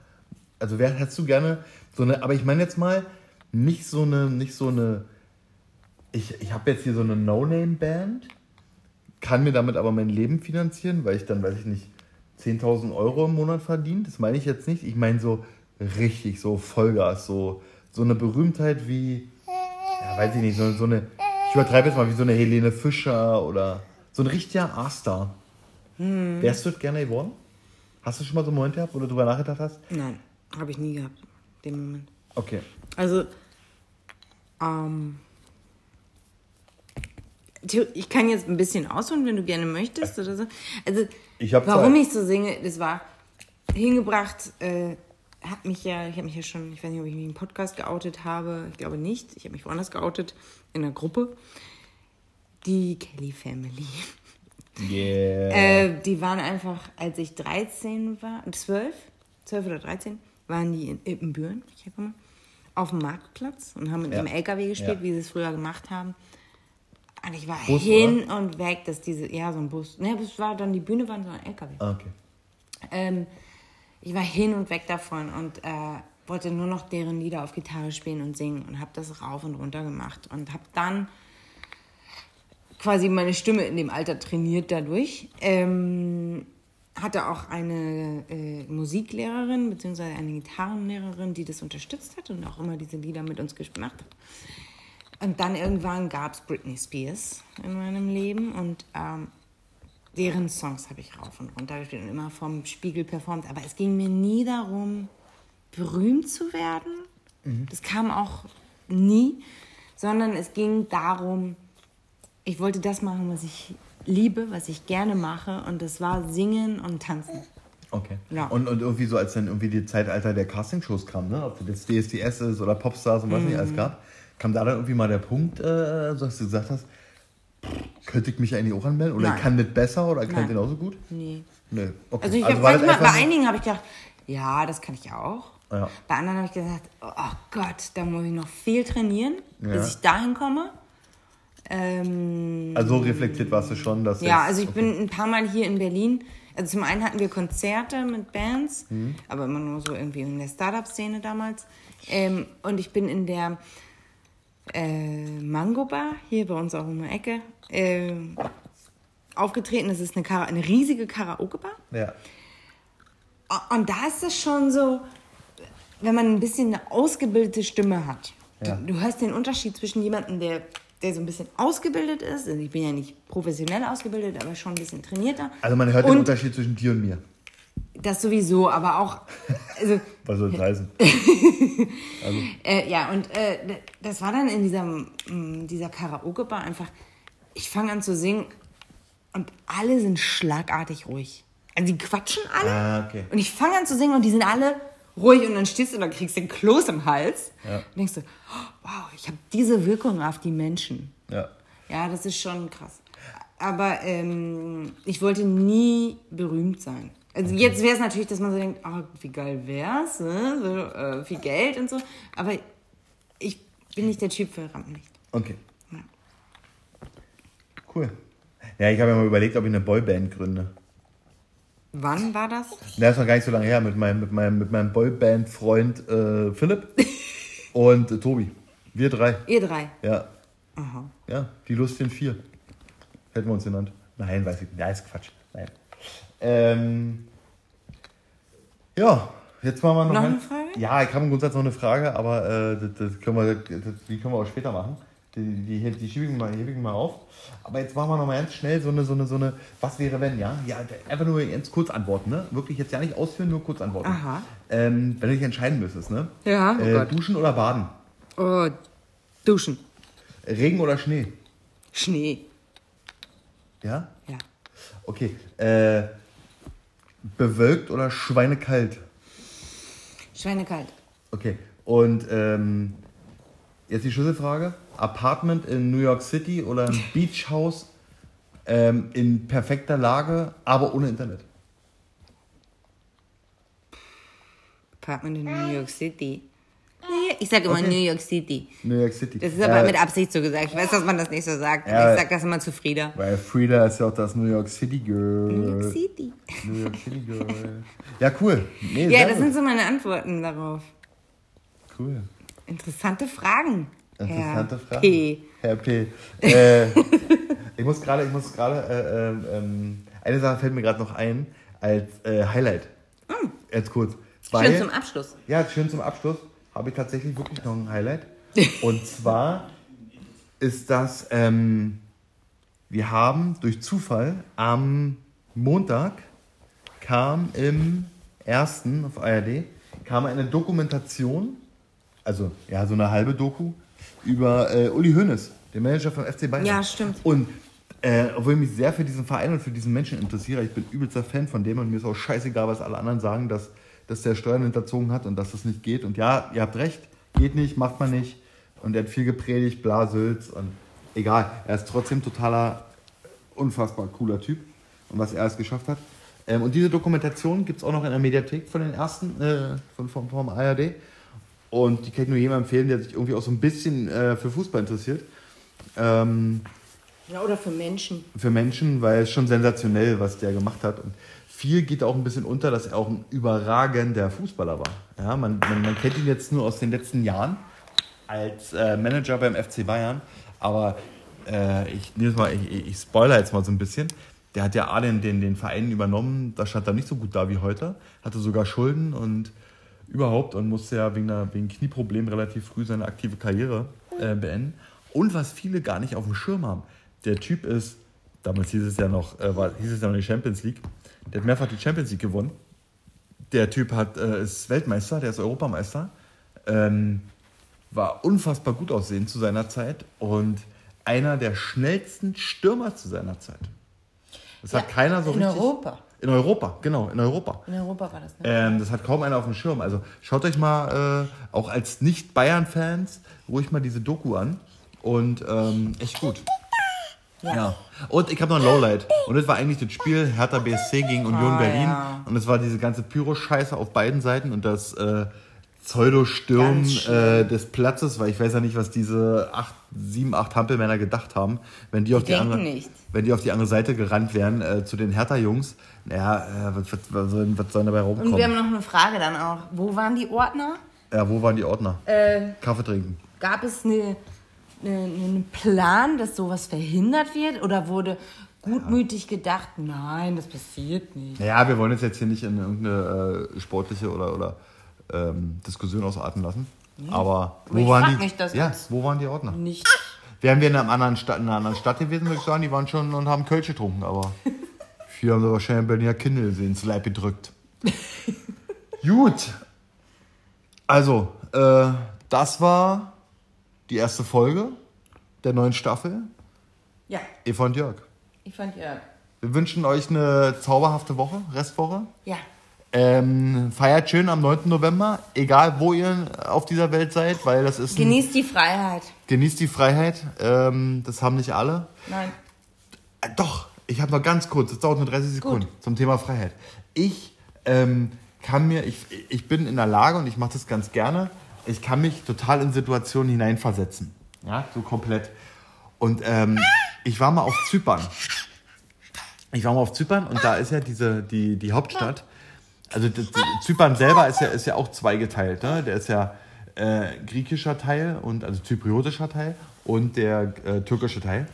also wär, hättest du gerne so eine, aber ich meine jetzt mal, nicht so eine, nicht so eine, ich, ich habe jetzt hier so eine No-Name-Band, kann mir damit aber mein Leben finanzieren, weil ich dann, weiß ich nicht, 10.000 Euro im Monat verdiene. Das meine ich jetzt nicht. Ich meine so richtig, so Vollgas, so, so eine Berühmtheit wie, ja, weiß ich nicht, so, so eine, ich übertreibe jetzt mal, wie so eine Helene Fischer oder so ein richtiger A-Star. Hm. Wärst du gerne geworden? Hast du schon mal so einen Moment gehabt, wo du drüber nachgedacht hast? Nein, habe ich nie gehabt, den Moment. Okay. Also, ähm, ich kann jetzt ein bisschen ausholen, wenn du gerne möchtest oder so. Also, warum Zeit. ich so singe, das war hingebracht, äh, hat mich ja, ich habe mich ja schon, ich weiß nicht, ob ich mich im Podcast geoutet habe, ich glaube nicht. Ich habe mich woanders geoutet, in einer Gruppe. Die Kelly Family. Yeah. Äh, die waren einfach, als ich 13 war, 12, 12 oder 13, waren die in Ippenbüren, ich mal, auf dem Marktplatz und haben mit ja. einem LKW gespielt, ja. wie sie es früher gemacht haben. Und ich war Bus, hin oder? und weg, dass diese, ja, so ein Bus. Ne, es war dann, die Bühne war so ein LKW. Ah, okay. Ähm, ich war hin und weg davon und äh, wollte nur noch deren Lieder auf Gitarre spielen und singen und habe das rauf und runter gemacht und habe dann quasi meine Stimme in dem Alter trainiert dadurch. Ähm, hatte auch eine äh, Musiklehrerin bzw. eine Gitarrenlehrerin, die das unterstützt hat und auch immer diese Lieder mit uns gemacht hat. Und dann irgendwann gab es Britney Spears in meinem Leben und ähm, deren Songs habe ich rauf und runter gespielt und immer vom Spiegel performt. Aber es ging mir nie darum, berühmt zu werden. Mhm. Das kam auch nie, sondern es ging darum, ich wollte das machen, was ich liebe, was ich gerne mache und das war Singen und Tanzen. Okay. Ja. Und, und irgendwie so, als dann irgendwie die Zeitalter der Castingshows kam, ne? ob das DSDS ist oder Popstars und was mhm. nicht alles gab, Kam da dann irgendwie mal der Punkt, äh, so dass du gesagt hast, könnte ich mich eigentlich auch anmelden? Oder Nein. kann das besser oder kann das genauso gut? Nee. Nee. Okay. Also, ich also manchmal, bei einigen habe ich gedacht, ja, das kann ich auch. Ja. Bei anderen habe ich gesagt, oh Gott, da muss ich noch viel trainieren, ja. bis ich dahin komme. Ähm, also so reflektiert warst du schon, dass Ja, also ich okay. bin ein paar Mal hier in Berlin. Also zum einen hatten wir Konzerte mit Bands, mhm. aber immer nur so irgendwie in der Startup-Szene damals. Ähm, und ich bin in der äh, Mango Bar, hier bei uns auch um die Ecke, äh, aufgetreten. Das ist eine, Kara eine riesige Karaoke-Bar. Ja. Und da ist es schon so, wenn man ein bisschen eine ausgebildete Stimme hat. Ja. Du, du, hörst den Unterschied zwischen jemandem, der, der so ein bisschen ausgebildet ist. Also ich bin ja nicht professionell ausgebildet, aber schon ein bisschen trainierter. Also man hört den Unterschied zwischen dir und mir. Das sowieso, aber auch. Also, Was soll das heißen? also. äh, ja, und äh, das war dann in dieser, mm, dieser Karaoke-Bar einfach. Ich fange an zu singen und alle sind schlagartig ruhig. Also die quatschen alle. Ah, okay. Und ich fange an zu singen und die sind alle ruhig und dann stehst du und dann kriegst du den Kloß im Hals. Ja. Und denkst du, oh, wow, ich habe diese Wirkung auf die Menschen. Ja. Ja, das ist schon krass. Aber ähm, ich wollte nie berühmt sein. Also jetzt wäre es natürlich, dass man so denkt, oh, wie geil wär's, ne? so, äh, viel Geld und so. Aber ich bin nicht der Typ für Rampenlicht. Okay. Ja. Cool. Ja, ich habe mir mal überlegt, ob ich eine Boyband gründe. Wann war das? Das ist noch gar nicht so lange her, mit meinem, mit meinem, mit meinem Boyband-Freund äh, Philipp und äh, Tobi. Wir drei. Ihr drei? Ja. Aha. Ja, die lustigen vier. Hätten wir uns genannt. Nein, weiß ich nicht. Ja, ist Quatsch. Nein. Ähm, ja, jetzt machen wir noch, noch eine Frage. Ja, ich habe im Grundsatz noch eine Frage, aber äh, das, das können wir, das, die können wir auch später machen. Die, die, die schiebe ich mal, hebe ich mal auf. Aber jetzt machen wir noch mal ganz schnell so eine, so eine, so eine, was wäre wenn, ja? Ja, einfach nur jetzt kurz antworten, ne? Wirklich jetzt ja nicht ausführen, nur kurz antworten. Aha. Ähm, wenn du dich entscheiden müsstest, ne? Ja. Oh äh, duschen oder baden? Oh, duschen. Regen oder Schnee? Schnee. Ja? Ja. Okay. Äh, bewölkt oder schweinekalt? Schweinekalt. Okay. Und ähm, jetzt die Schlüsselfrage. Apartment in New York City oder ein Beachhaus ähm, in perfekter Lage, aber ohne Internet? Apartment in New York City. Ich sage immer okay. New York City. New York City. Das ist aber äh, mit Absicht so gesagt. Ich weiß, dass man das nicht so sagt. Ja, ich sage das immer zu Frieda. Weil Frieda ist ja auch das New York City Girl. New York City. New York City Girl. Ja, cool. Nee, ja, das gut. sind so meine Antworten darauf. Cool. Interessante Fragen. Interessante Herr Fragen. P. Herr P. Äh, ich muss gerade, ich muss gerade, äh, ähm, ähm, eine Sache fällt mir gerade noch ein als äh, Highlight. Mm. Jetzt kurz. Weil, schön zum Abschluss. Ja, schön zum Abschluss habe ich tatsächlich wirklich noch ein Highlight. Und zwar ist das, ähm, wir haben durch Zufall am Montag kam im ersten auf ARD kam eine Dokumentation, also ja so eine halbe Doku über äh, Uli Hoeneß, den Manager vom FC Bayern. Ja, stimmt. Und äh, obwohl ich mich sehr für diesen Verein und für diesen Menschen interessiere, ich bin übelster Fan von dem und mir ist auch scheißegal, was alle anderen sagen, dass dass der Steuern hinterzogen hat und dass das nicht geht. Und ja, ihr habt recht, geht nicht, macht man nicht. Und er hat viel gepredigt, bla, Sülz und egal. Er ist trotzdem totaler, unfassbar cooler Typ und was er alles geschafft hat. Ähm, und diese Dokumentation gibt es auch noch in der Mediathek von den ersten, äh, von, vom, vom ARD. Und die kann ich nur jedem empfehlen, der sich irgendwie auch so ein bisschen äh, für Fußball interessiert. Ähm, ja, oder für Menschen. Für Menschen, weil es schon sensationell, was der gemacht hat. Und viel geht auch ein bisschen unter, dass er auch ein überragender Fußballer war. Ja, man, man, man kennt ihn jetzt nur aus den letzten Jahren als äh, Manager beim FC Bayern, aber äh, ich, mal, ich, ich spoiler jetzt mal so ein bisschen. Der hat ja A den, den, den Verein übernommen, da stand er nicht so gut da wie heute, hatte sogar Schulden und überhaupt und musste ja wegen, einer, wegen Knieproblemen relativ früh seine aktive Karriere äh, beenden. Und was viele gar nicht auf dem Schirm haben, der Typ ist, damals hieß es ja noch, äh, war, hieß es ja noch die Champions League, der hat mehrfach die Champions League gewonnen. Der Typ hat, äh, ist Weltmeister, der ist Europameister. Ähm, war unfassbar gut aussehend zu seiner Zeit und einer der schnellsten Stürmer zu seiner Zeit. Das ja, hat keiner so in richtig. In Europa. In Europa, genau, in Europa. In Europa war das, ne? Ähm, das hat kaum einer auf dem Schirm. Also schaut euch mal, äh, auch als Nicht-Bayern-Fans, ruhig mal diese Doku an. Und ähm, echt gut. Ja. ja. Und ich habe noch ein Lowlight. Und das war eigentlich das Spiel Hertha BSC gegen Union oh, Berlin. Ja. Und es war diese ganze Pyro-Scheiße auf beiden Seiten und das äh, Pseudo-Sturm äh, des Platzes, weil ich weiß ja nicht, was diese acht, sieben, acht Hampelmänner gedacht haben, wenn die, auf die, andere, nicht. wenn die auf die andere Seite gerannt wären äh, zu den Hertha-Jungs. Naja, äh, was, was, was, soll, was soll dabei rumkommen? Und wir haben noch eine Frage dann auch. Wo waren die Ordner? Ja, wo waren die Ordner? Äh, Kaffee trinken. Gab es eine einen Plan, dass sowas verhindert wird? Oder wurde gutmütig gedacht, nein, das passiert nicht? Ja, wir wollen uns jetzt hier nicht in irgendeine äh, sportliche oder, oder ähm, Diskussion ausarten lassen. Nee. Aber wo waren, die, ja, wo waren die Ordner? Nicht. Wären wir in, einem anderen Stadt, in einer anderen Stadt gewesen, würde ich sagen, die waren schon und haben Kölsch getrunken. Aber viele haben sie wahrscheinlich Berliner Kindle ins Leib gedrückt. Gut. Also, äh, das war die erste Folge der neuen Staffel. Ja. Eva und Jörg. Eva und Jörg. Wir wünschen euch eine zauberhafte Woche, Restwoche. Ja. Ähm, feiert schön am 9. November, egal wo ihr auf dieser Welt seid, weil das ist. Genießt die Freiheit. Genießt die Freiheit. Ähm, das haben nicht alle. Nein. Äh, doch, ich habe noch ganz kurz, das dauert nur 30 Sekunden, Gut. zum Thema Freiheit. Ich ähm, kann mir, ich, ich bin in der Lage und ich mache das ganz gerne, ich kann mich total in Situationen hineinversetzen. Ja, so komplett. Und ähm, ich war mal auf Zypern. Ich war mal auf Zypern und da ist ja diese, die, die Hauptstadt. Also die, Zypern selber ist ja, ist ja auch zweigeteilt. Ne? Der ist ja äh, griechischer Teil und also zypriotischer Teil und der äh, türkische Teil.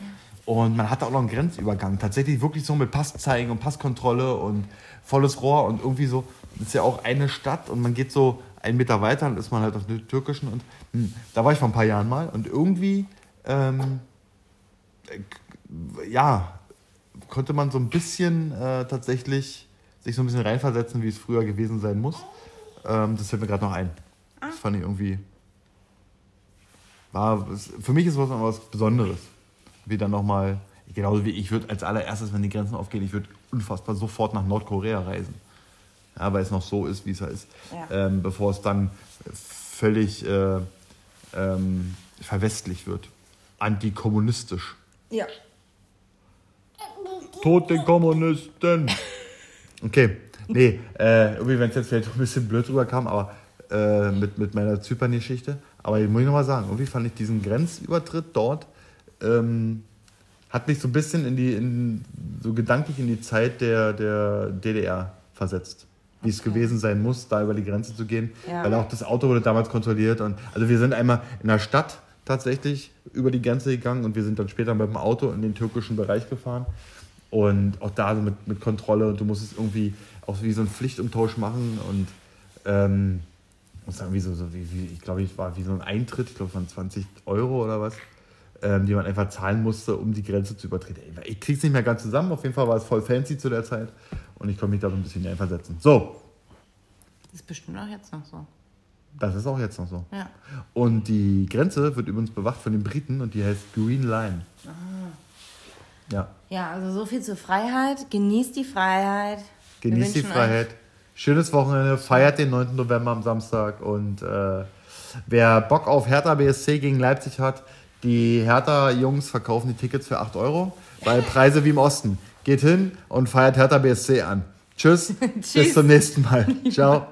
Und man hatte auch noch einen Grenzübergang. Tatsächlich wirklich so mit Passzeigen und Passkontrolle und volles Rohr und irgendwie so. Das ist ja auch eine Stadt und man geht so einen Meter weiter, dann ist man halt auf der türkischen. Und hm, da war ich vor ein paar Jahren mal und irgendwie ähm, ja, konnte man so ein bisschen äh, tatsächlich sich so ein bisschen reinversetzen, wie es früher gewesen sein muss. Ähm, das fällt mir gerade noch ein. Ah. Das fand ich irgendwie. War, für mich ist es was, was Besonderes. Wie dann nochmal, genauso wie ich würde als allererstes, wenn die Grenzen aufgehen, ich würde unfassbar sofort nach Nordkorea reisen. Ja, weil es noch so ist, wie es ist. Ja. Ähm, bevor es dann völlig äh, ähm, verwestlich wird. Antikommunistisch. Ja. Tod den Kommunisten! Okay, nee, äh, irgendwie, wenn es jetzt vielleicht ein bisschen blöd rüberkam, aber äh, mit, mit meiner Zypern-Geschichte. Aber ich muss ich nochmal sagen, irgendwie fand ich diesen Grenzübertritt dort, ähm, hat mich so ein bisschen in die, in, so gedanklich in die Zeit der, der DDR versetzt. Wie es gewesen sein muss, da über die Grenze zu gehen. Ja. Weil auch das Auto wurde damals kontrolliert. Und, also wir sind einmal in der Stadt tatsächlich über die Grenze gegangen und wir sind dann später mit dem Auto in den türkischen Bereich gefahren. Und auch da so mit, mit Kontrolle und du musst es irgendwie auch wie so einen Pflichtumtausch machen und ähm, muss sagen, wie so, so wie, wie, ich glaube, ich war wie so ein Eintritt, ich glaube von 20 Euro oder was, ähm, die man einfach zahlen musste, um die Grenze zu übertreten. Ich krieg's nicht mehr ganz zusammen, auf jeden Fall war es voll fancy zu der Zeit und ich konnte mich da so ein bisschen hineinversetzen. So. Das ist bestimmt auch jetzt noch so. Das ist auch jetzt noch so. Ja. Und die Grenze wird übrigens bewacht von den Briten und die heißt Green Line. Ah. Ja. Ja, also so viel zur Freiheit. Genießt die Freiheit. Genießt die Freiheit. Schönes Wochenende. Feiert den 9. November am Samstag. Und äh, wer Bock auf Hertha BSC gegen Leipzig hat, die Hertha-Jungs verkaufen die Tickets für 8 Euro. Bei Preise wie im Osten. Geht hin und feiert Hertha BSC an. Tschüss. Bis zum nächsten Mal. Ciao.